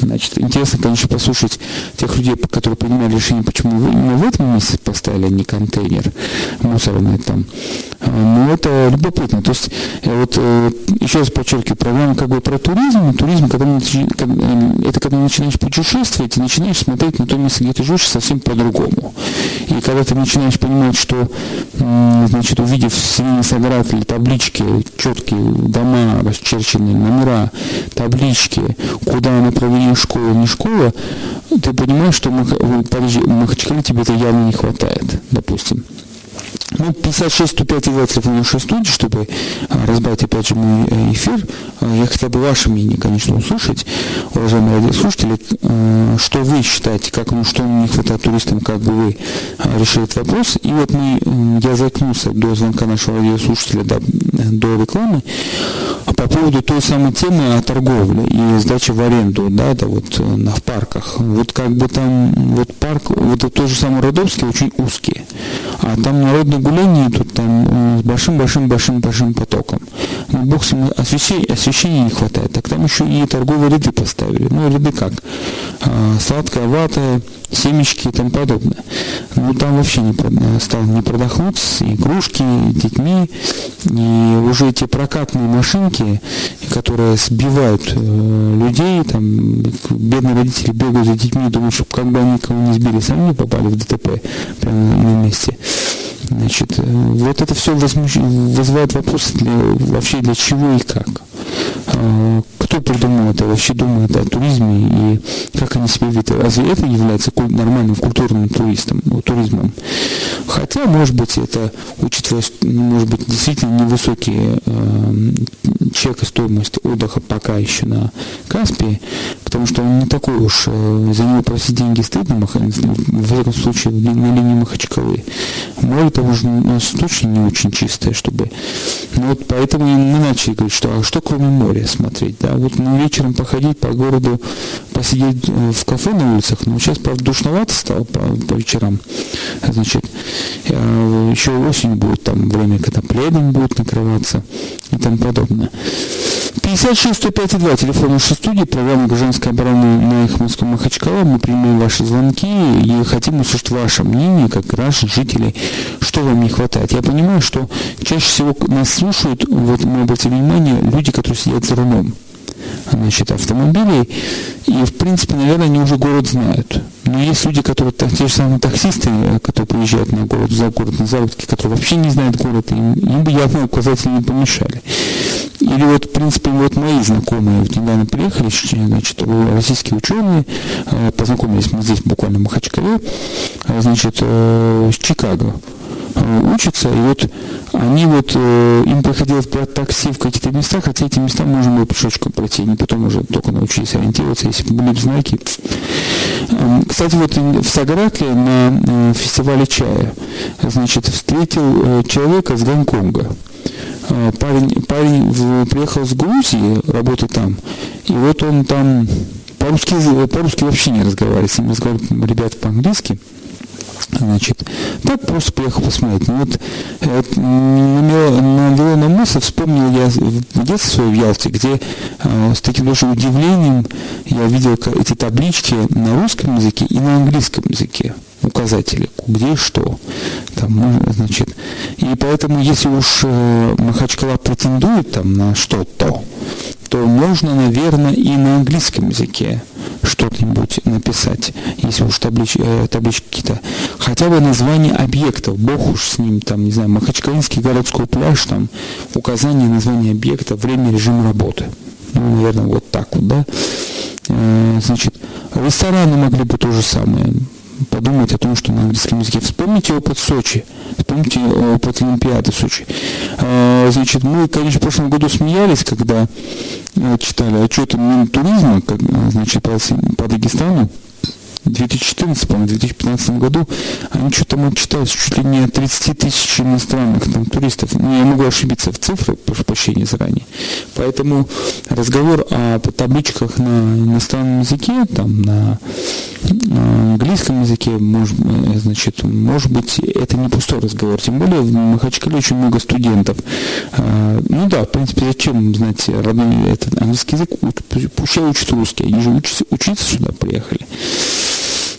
Значит, интересно, конечно, послушать тех людей, которые принимали решение, почему вы именно в этом месте поставили, а не контейнер мусорный там. А, Но ну, это любопытно. То есть, э, вот э, еще раз подчеркиваю, программа как бы про туризм. Туризм, когда, это когда начинаешь путешествовать, ты начинаешь смотреть на то место, где ты живешь, совсем по-другому. И когда ты начинаешь понимать, что, значит, увидев семейный Саград или таблички, четкие дома, расчерченные номера, таблички, куда направление школа, не школа, ты понимаешь, что в Махачкале тебе это явно не хватает, допустим. Ну, 56 105 и телефон нашей студии, чтобы а, разбавить опять же мой э, эфир. А, я хотел бы ваше мнение, конечно, услышать, уважаемые радиослушатели, а, что вы считаете, как, ну, что не хватает туристам, как бы вы решили этот вопрос. И вот мы, я заикнулся до звонка нашего радиослушателя, до, до рекламы, по поводу той самой темы о торговле и сдаче в аренду, да, это вот э, на, в парках. Вот как бы там, вот парк, вот это тот же самый Родовский очень узкий, а там народные гуляния идут там э, с большим-большим-большим-большим потоком. Ну, бог с ним, освещения, освещения не хватает, так там еще и торговые ряды поставили. Ну, ряды как? А, сладкая вата, семечки и тому подобное. Ну, там вообще не, стал не продохнуться, и игрушки, и детьми, и уже эти прокатные машинки, которые сбивают э, людей, там, бедные родители бегают за детьми, думают, чтобы как бы они кого не сбили, сами не попали в ДТП прямо на месте. Значит, э, вот это все возмущ... вызывает вопрос для, вообще для чего и как. А, кто придумал это, вообще думает о туризме и как они себя ведут. Разве это является нормальным культурным туристом, ну, туризмом? Хотя, может быть, это, учитывая, может быть, действительно невысокие э, чека стоимость отдыха пока еще на Каспии, потому что он не такой уж, э, за него просить деньги стыдно, в этом случае на линии Махачкалы. Море там уже у нас точно не очень чистое, чтобы... Ну, вот поэтому мы начали говорить, что а что кроме моря смотреть, да, вот ну, вечером походить по городу, посидеть э, в кафе на улицах, но сейчас, правда, душновато стало по, по вечерам, значит, э, еще осень будет там время, когда пледом будет накрываться и тому подобное. 56 105 2, телефон нашей студии, программа «Гражданская оборона» на их Москве Махачкала. Мы принимаем ваши звонки и хотим услышать ваше мнение, как граждан, жителей, что вам не хватает. Я понимаю, что чаще всего нас слушают, вот мы обратили внимание, люди, которые сидят за рулем значит, автомобилей. И, в принципе, наверное, они уже город знают. Но есть люди, которые, те же самые таксисты, которые приезжают на город, за город, на заработки, которые вообще не знают город, им, им бы явно указатели не помешали. Или вот, в принципе, вот мои знакомые вот недавно приехали, значит, российские ученые, э, познакомились мы здесь буквально в Махачкале, э, значит, э, с Чикаго учатся, и вот они вот, им приходилось брать такси в каких-то местах, хотя эти места можно было пешочком пройти, они потом уже только научились ориентироваться, если бы были знаки. Эм, кстати, вот в Сагаракле на фестивале чая, значит, встретил человека с Гонконга. Э, парень, парень в, приехал с Грузии, работает там, и вот он там по-русски, по-русски вообще не разговаривает, с ним разговаривают ребята по-английски. Значит, так просто приехал посмотреть. Ну, вот это навело на мысль, вспомнил я в детстве свое в Ялте, где э, с таким большим удивлением я видел эти таблички на русском языке и на английском языке указатели, где что. Там, значит, и поэтому, если уж э, Махачкала претендует там на что-то, то можно, наверное, и на английском языке что-нибудь написать, если уж таблич, э, таблички какие-то. Хотя бы название объектов, бог уж с ним, там, не знаю, Махачкалинский городской пляж, там, указание названия объекта, время, режим работы. Ну, наверное, вот так вот, да. Э, значит, рестораны могли бы то же самое подумать о том, что на английском языке. Вспомните опыт Сочи, вспомните опыт Олимпиады Сочи. А, значит, мы, конечно, в прошлом году смеялись, когда э, читали отчеты Минтуризма, как, значит, по, по Дагестану, 2014, по-моему, 2015 году, они что-то мы читали чуть ли не 30 тысяч иностранных там, туристов. Ну, я могу ошибиться в цифрах, прошу прощения заранее. Поэтому разговор о табличках на иностранном языке, там, на, на английском языке, может, э, значит, может быть, это не пустой разговор. Тем более в Махачкале очень много студентов. А, ну да, в принципе, зачем знать родной этот английский язык? Пусть учат русский, они же учатся, учиться сюда приехали.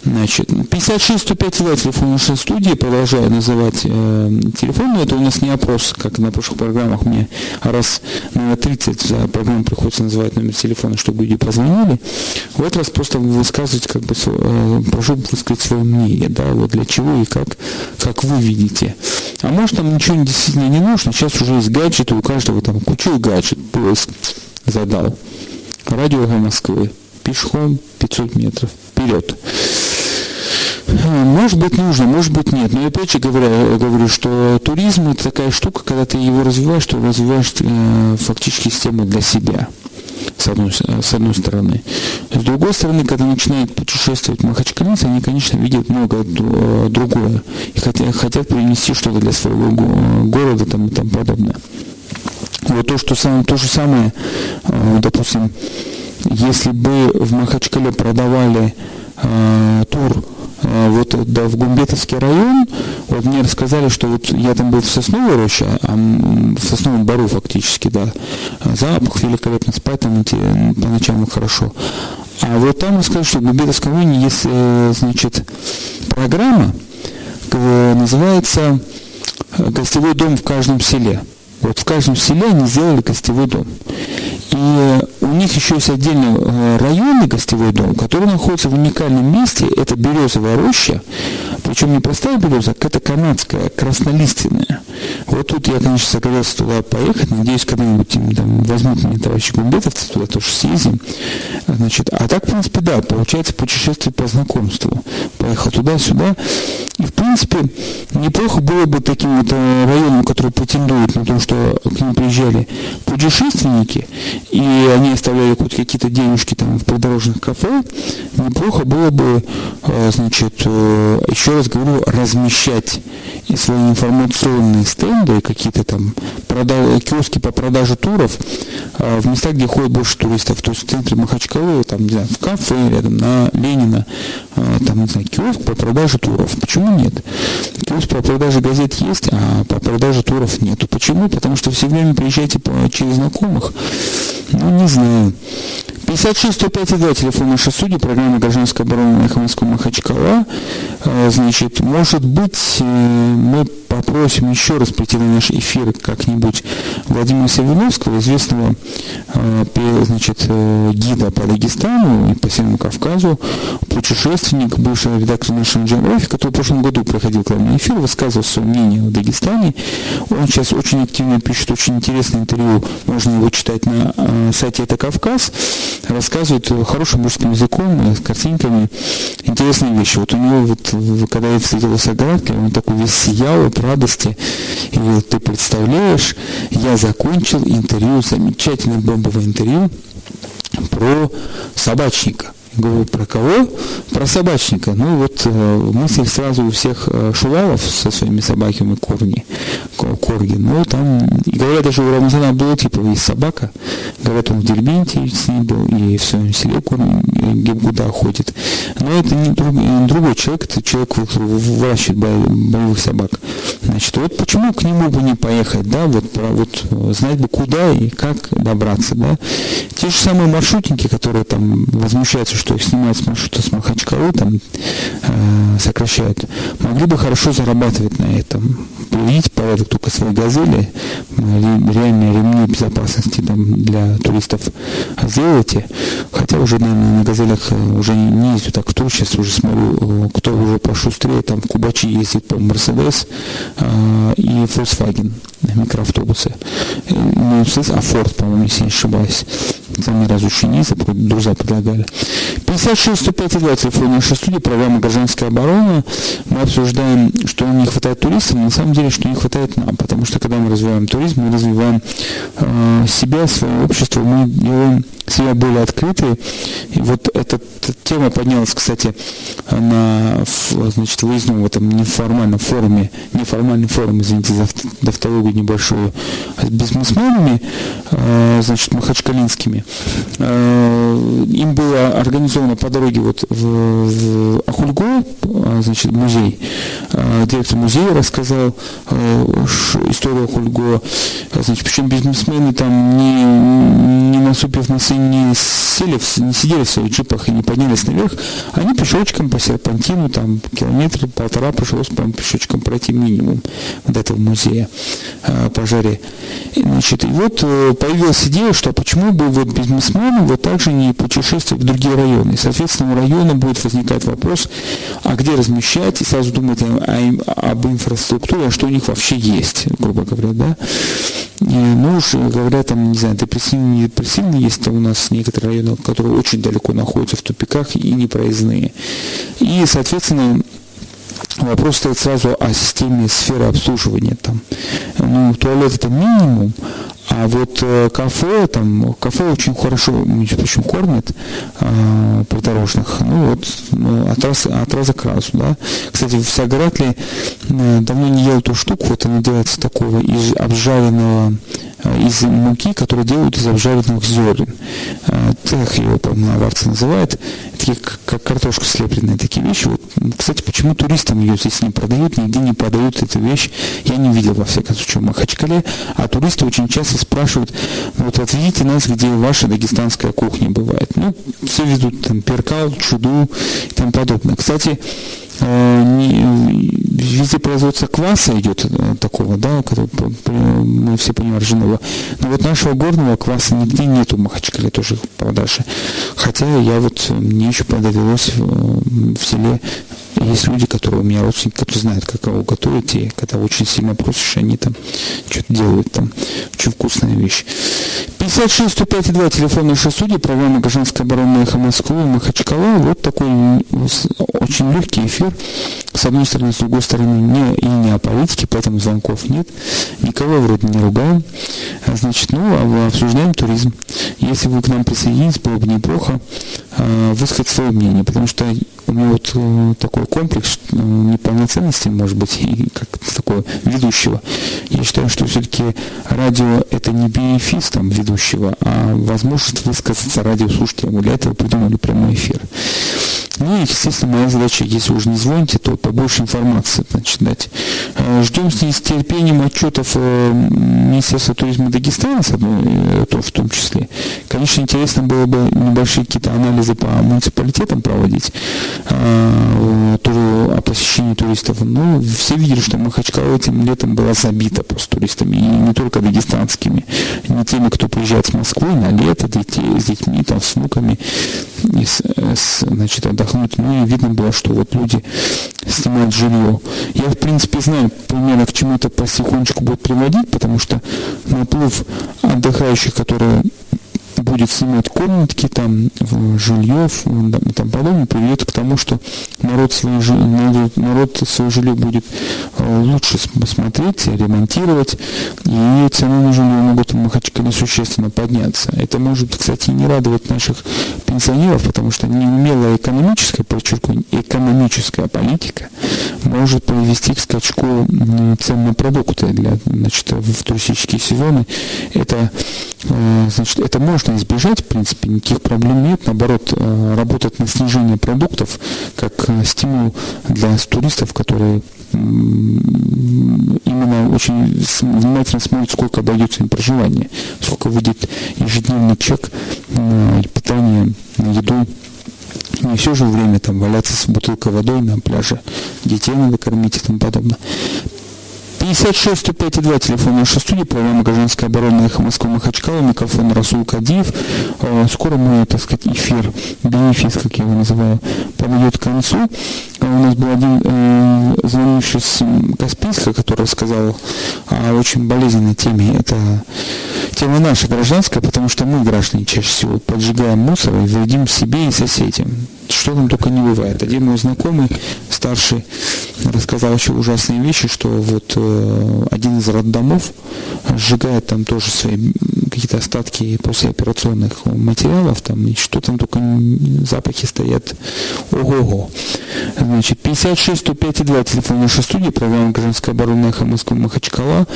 Значит, 56 105 2 телефон нашей студии, продолжаю называть э, телефон, но это у нас не опрос, как на прошлых программах мне раз на 30 за программу приходится называть номер телефона, чтобы люди позвонили. В этот раз просто высказывать, как бы, э, прошу высказать свое мнение, да, вот для чего и как, как вы видите. А может там ничего действительно не нужно, сейчас уже есть гаджеты, у каждого там кучу гаджет, поиск задал. Радио Москвы, пешком 500 метров, вперед. Может быть нужно, может быть нет. Но опять же говоря, говорю, что туризм это такая штука, когда ты его развиваешь, то развиваешь э, фактически систему для себя с одной, с одной стороны. С другой стороны, когда начинают путешествовать махачкалинцы, они, конечно, видят много э, другое и хотят, хотят принести что-то для своего города там, и тому подобное. Вот то, что сам, то же самое, э, допустим, если бы в Махачкале продавали э, тур вот да, в Гумбетовский район, вот мне рассказали, что вот я там был в Сосновой роще, а в Сосновом бару фактически, да, запах великолепно, спать там эти, по ночам хорошо. А вот там рассказали, что в Гумбетовском районе есть, э, значит, программа, называется «Гостевой дом в каждом селе». Вот в каждом селе они сделали гостевой дом. И у них еще есть отдельный э, районный гостевой дом, который находится в уникальном месте. Это березовая роща, причем не простая береза, а это канадская, краснолиственная. Вот тут я, конечно, согласился туда поехать. Надеюсь, когда-нибудь там, возьмут меня товарищи гумбетовцы, туда тоже съездим. Значит, а так, в принципе, да, получается путешествие по знакомству. Поехал туда-сюда. И, в принципе, неплохо было бы таким вот э, районом, который претендует на то, что к ним приезжали путешественники, и они оставляли хоть какие-то денежки там в придорожных кафе, неплохо было бы, э, значит, э, еще раз говорю, размещать и свои информационные стенды, какие-то там продаж, киоски по продаже туров в местах, где ходят больше туристов, то есть в центре Махачкалы, там, не знаю, в кафе рядом на Ленина, там, не знаю, киоск по продаже туров. Почему Почему нет? То есть по продаже газет есть, а по продаже туров нету. Почему? Потому что все время приезжаете через знакомых. Ну, не знаю. 56 105 2, телефон нашей судьи, программа «Гражданская оборона» на Москвы Махачкала. А, значит, может быть, э, мы попросим еще раз прийти на наш эфир как-нибудь Владимира Савиновского, известного а, значит, э, гида по Дагестану и по Северному Кавказу, путешественник, бывший редактор нашего Джамрафи, который в прошлом году проходил главный эфир, высказывал свое мнение о Дагестане. Он сейчас очень активно пишет очень интересное интервью, можно его читать на э, сайте «Это Кавказ» рассказывает хорошим русским языком, с картинками, интересные вещи. Вот у него, вот, когда я встретил с Аграткой, он такой весь сиял от радости. И вот ты представляешь, я закончил интервью, замечательное бомбовое интервью про собачника. Говорю, про кого? Про собачника. Ну вот э, мысль сразу у всех э, шувалов со своими собаками корни, корги. Ну там, говорят, даже у Рамзана типа есть собака. Говорят, он в Дербенте с ним был, и в своем селе Гебгуда ходит. Но это не, друг, другой человек, это человек, который выращивает боевых собак. Значит, вот почему к нему бы не поехать, да, вот, про, вот знать бы куда и как добраться, да. Те же самые маршрутники, которые там возмущаются, что их снимают с маршрута с Махачкалы, там э, сокращают, могли бы хорошо зарабатывать на этом. Приведите порядок только своей газели, реальные ремни безопасности там, для туристов сделайте. Хотя уже, наверное, на газелях э, уже не ездю так в тур, сейчас уже смотрю, э, кто уже пошустрее, там Кубачи ездит по Мерседес э, и Volkswagen микроавтобусы. Э, не Mercedes, а Ford, по-моему, если не ошибаюсь. Там ни разу еще не ездил, друзья предлагали. 56 105 2, телефон нашей студии, программа «Гражданская оборона». Мы обсуждаем, что не хватает туристов, на самом деле, что не хватает нам, потому что когда мы развиваем туризм, мы развиваем э, себя, свое общество, мы делаем себя более открытые. И вот эта, эта тема поднялась, кстати, на значит, выездном в этом неформальном форуме, неформальном форуме, извините за тавтологию небольшую, с бизнесменами, э, значит, махачкалинскими. Э, им было организовано по дороге вот в, в Ахульго, э, значит, музей. Директор музея рассказал историю Ахульго. Значит, причем бизнесмены там не, не насупив носы не, сели, не сидели в своих джипах и не поднялись наверх, они пешочком по серпантину, там километр, полтора пришлось, по пешочком пройти минимум до этого музея э, по жаре. И, значит, и вот э, появилась идея, что почему бы вот бизнесмены вот так же не путешествовать в другие районы. И, соответственно, у района будет возникать вопрос, а где размещать, и сразу думать о, о, об инфраструктуре, а что у них вообще есть, грубо говоря, да. Ну уж говоря, там, не знаю, депрессивные, депрессивные есть у нас некоторые районы, которые очень далеко находятся в тупиках и непроездные. И, соответственно, Вопрос стоит сразу о системе сферы обслуживания. Там. Ну, туалет это минимум, а вот э, кафе, там, кафе очень хорошо, между прочим, кормят э, придорожных. Ну вот, ну, от, раз, от раза к разу, да. Кстати, в Сагаратле э, давно не ел ту штуку, вот она делается такого из обжаренного Э, из муки, которую делают из обжаренных зерен. Э, цех его, по-моему, называют. Такие, как картошка слепленная, такие вещи. Вот, кстати, почему туристам ее здесь не продают, нигде не продают эту вещь, я не видел, во всяком случае, в Махачкале. А туристы очень часто спрашивают, вот отведите нас, где ваша дагестанская кухня бывает. Ну, все ведут там перкал, чуду и тому подобное. Кстати, Э, везде производство кваса идет э, такого, да, мы все понимаем, ржаного. Но вот нашего горного кваса нигде нету в Махачкале тоже в продаже. Хотя я вот, мне еще довелось в селе есть люди, которые у меня родственники, которые знают, как его готовить, и когда очень сильно просишь, они там что-то делают там, очень вкусная вещь. 56 105 2 телефон нашей студии, программа «Гражданская оборона Эхо Москвы», Махачкала. Вот такой очень легкий эфир. С одной стороны, с другой стороны, не, и не о политике, поэтому звонков нет. Никого вроде не ругаем. Значит, ну, а обсуждаем туризм. Если вы к нам присоединитесь, было бы неплохо э, высказать свое мнение, потому что у меня вот э, такой комплекс э, неполноценности, может быть, и как такого ведущего. Я считаю, что все-таки радио это не бенефис там ведущего, а возможность высказаться радиослушателям. Для этого придумали прямой эфир. Ну и, естественно, моя задача, если уже не звоните, то побольше информации значит, дать. Э, ждем с нетерпением отчетов Министерства туризма Дагестана, то в том числе. Конечно, интересно было бы небольшие какие-то анализы по муниципалитетам проводить, э, о посещении туристов. Но все видели, что Махачкала этим летом была забита просто туристами, и не только дагестанскими, не теми, кто приезжает с Москвы на лето, детей, с детьми, там, с внуками, и с, с, значит, отдохнуть. Ну и видно было, что вот люди снимают жилье. Я, в принципе, знаю примерно, к чему это потихонечку будет приводить, потому что наплыв отдыхающих, которые будет снимать комнатки, там, жилье тому подобное, приведет к тому, что народ свое, народ, народ свое жилье будет э, лучше смотреть, ремонтировать, и цены на жилье могут в Махачкале существенно подняться. Это может, кстати, не радовать наших пенсионеров, потому что неумелая экономическая, подчеркиваю, экономическая политика может привести к скачку цен на продукты для, значит, в туристические сезоны. Это, э, значит, это можно избежать, в принципе, никаких проблем нет. Наоборот, э, работать на снижение продуктов как э, стимул для туристов, которые именно очень внимательно смотрят, сколько обойдется им проживание, сколько выйдет ежедневный чек на питание, на еду. Не все же время там валяться с бутылкой водой на пляже, детей надо кормить и тому подобное. 56 105 2, телефон нашей студии, программа «Гражданская оборона» «Эхо Москвы» Махачкала, микрофон Расул Кадиев. Э, скоро мой, так сказать, эфир, бенефис, как я его называю, подойдет к концу. Э, у нас был один э, звонивший с Каспийска, который рассказал о очень болезненной теме. Это тема наша гражданская, потому что мы, граждане, чаще всего поджигаем мусор и вредим себе и соседям что там только не бывает. Один мой знакомый, старший, рассказал еще ужасные вещи, что вот э, один из роддомов сжигает там тоже свои какие-то остатки послеоперационных материалов, там, и что там только запахи стоят. Ого-го. Значит, 56 105 2, телефон нашей студии, программа «Гражданская оборона» Эхо Москвы Махачкала.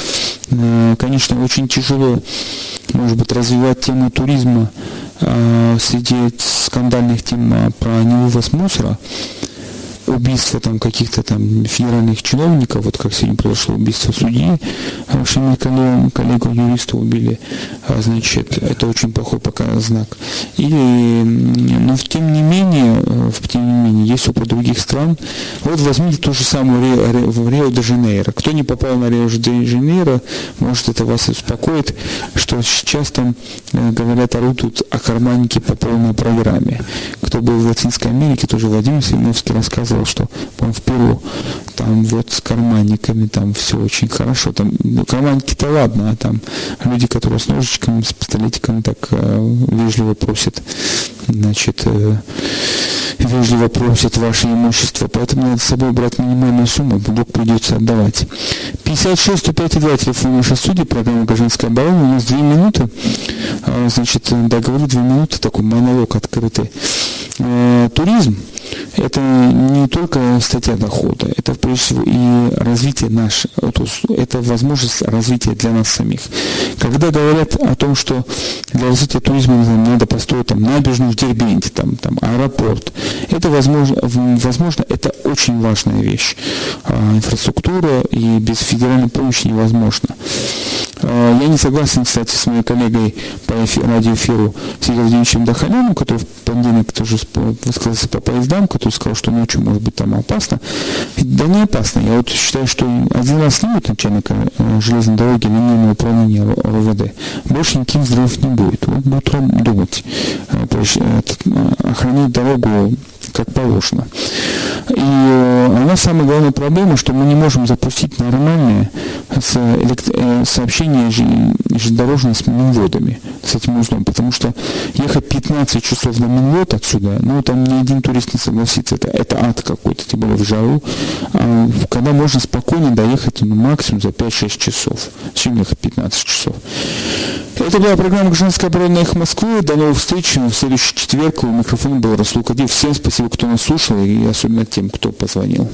Э, конечно, очень тяжело, может быть, развивать тему туризма э, среди скандальных тем э, про невывоз мусора, убийство там каких-то там федеральных чиновников, вот как сегодня произошло убийство судьи, вашими коллегу, юриста убили, а, значит, это очень плохой пока знак. Или, но тем не менее, тем не менее, есть опыт других стран. Вот возьмите ту же самую Рио-де-Жанейро. Кто не попал на Рио-де-Жанейро, может это вас успокоит, что сейчас там, э, говорят, орудуют о карманнике по полной программе. Кто был в Латинской Америке, тоже Владимир Семеновский рассказывал, что, по в Перу, там вот с карманниками там все очень хорошо. Там ну, карманники-то ладно, а там люди, которые с ножичками, с пистолетиком так э, вежливо просят, значит, э, вежливо просят ваше имущество, поэтому надо с собой брать минимальную сумму, вдруг придется отдавать. 56 105 2 телефон нашей студии, программа «Гражданская оборона», у нас две минуты, а, значит, да, говорю две минуты, такой монолог открытый. Э, туризм – это не только статья дохода, это прежде всего и развитие наш, это возможность развития для нас самих. Когда говорят о том, что для развития туризма надо построить там, набережную в Дербенте, там, там, аэропорт, это возможно, возможно, это очень важная вещь. А, инфраструктура и без федеральной помощи невозможно. А, я не согласен, кстати, с моей коллегой по радиоэфиру Сергеем Владимировичем Дахаляном, который в понедельник тоже высказался по поездам, который сказал, что ночью может быть там опасно. Да не опасно. Я вот считаю, что один раз снимут начальника э, железной дороги линейного управления РОВД, больше никаких взрывов не будет. Вот будет думать, э, э, охранять дорогу как положено. И у нас самая главная проблема, что мы не можем запустить нормальное сообщение железнодорожное с Минводами, с этим узлом, потому что ехать 15 часов на Минвод отсюда, ну, там ни один турист не согласится, это, это ад какой-то, тем более в жару, а, когда можно спокойно доехать ну, максимум за 5-6 часов. Зачем ехать 15 часов? Это была программа «Женская оборона их Москвы». До новых встреч в следующий четверг. У микрофона был Расул Кадив. Всем спасибо, кто нас слушал, и особенно тем, кто позвонил.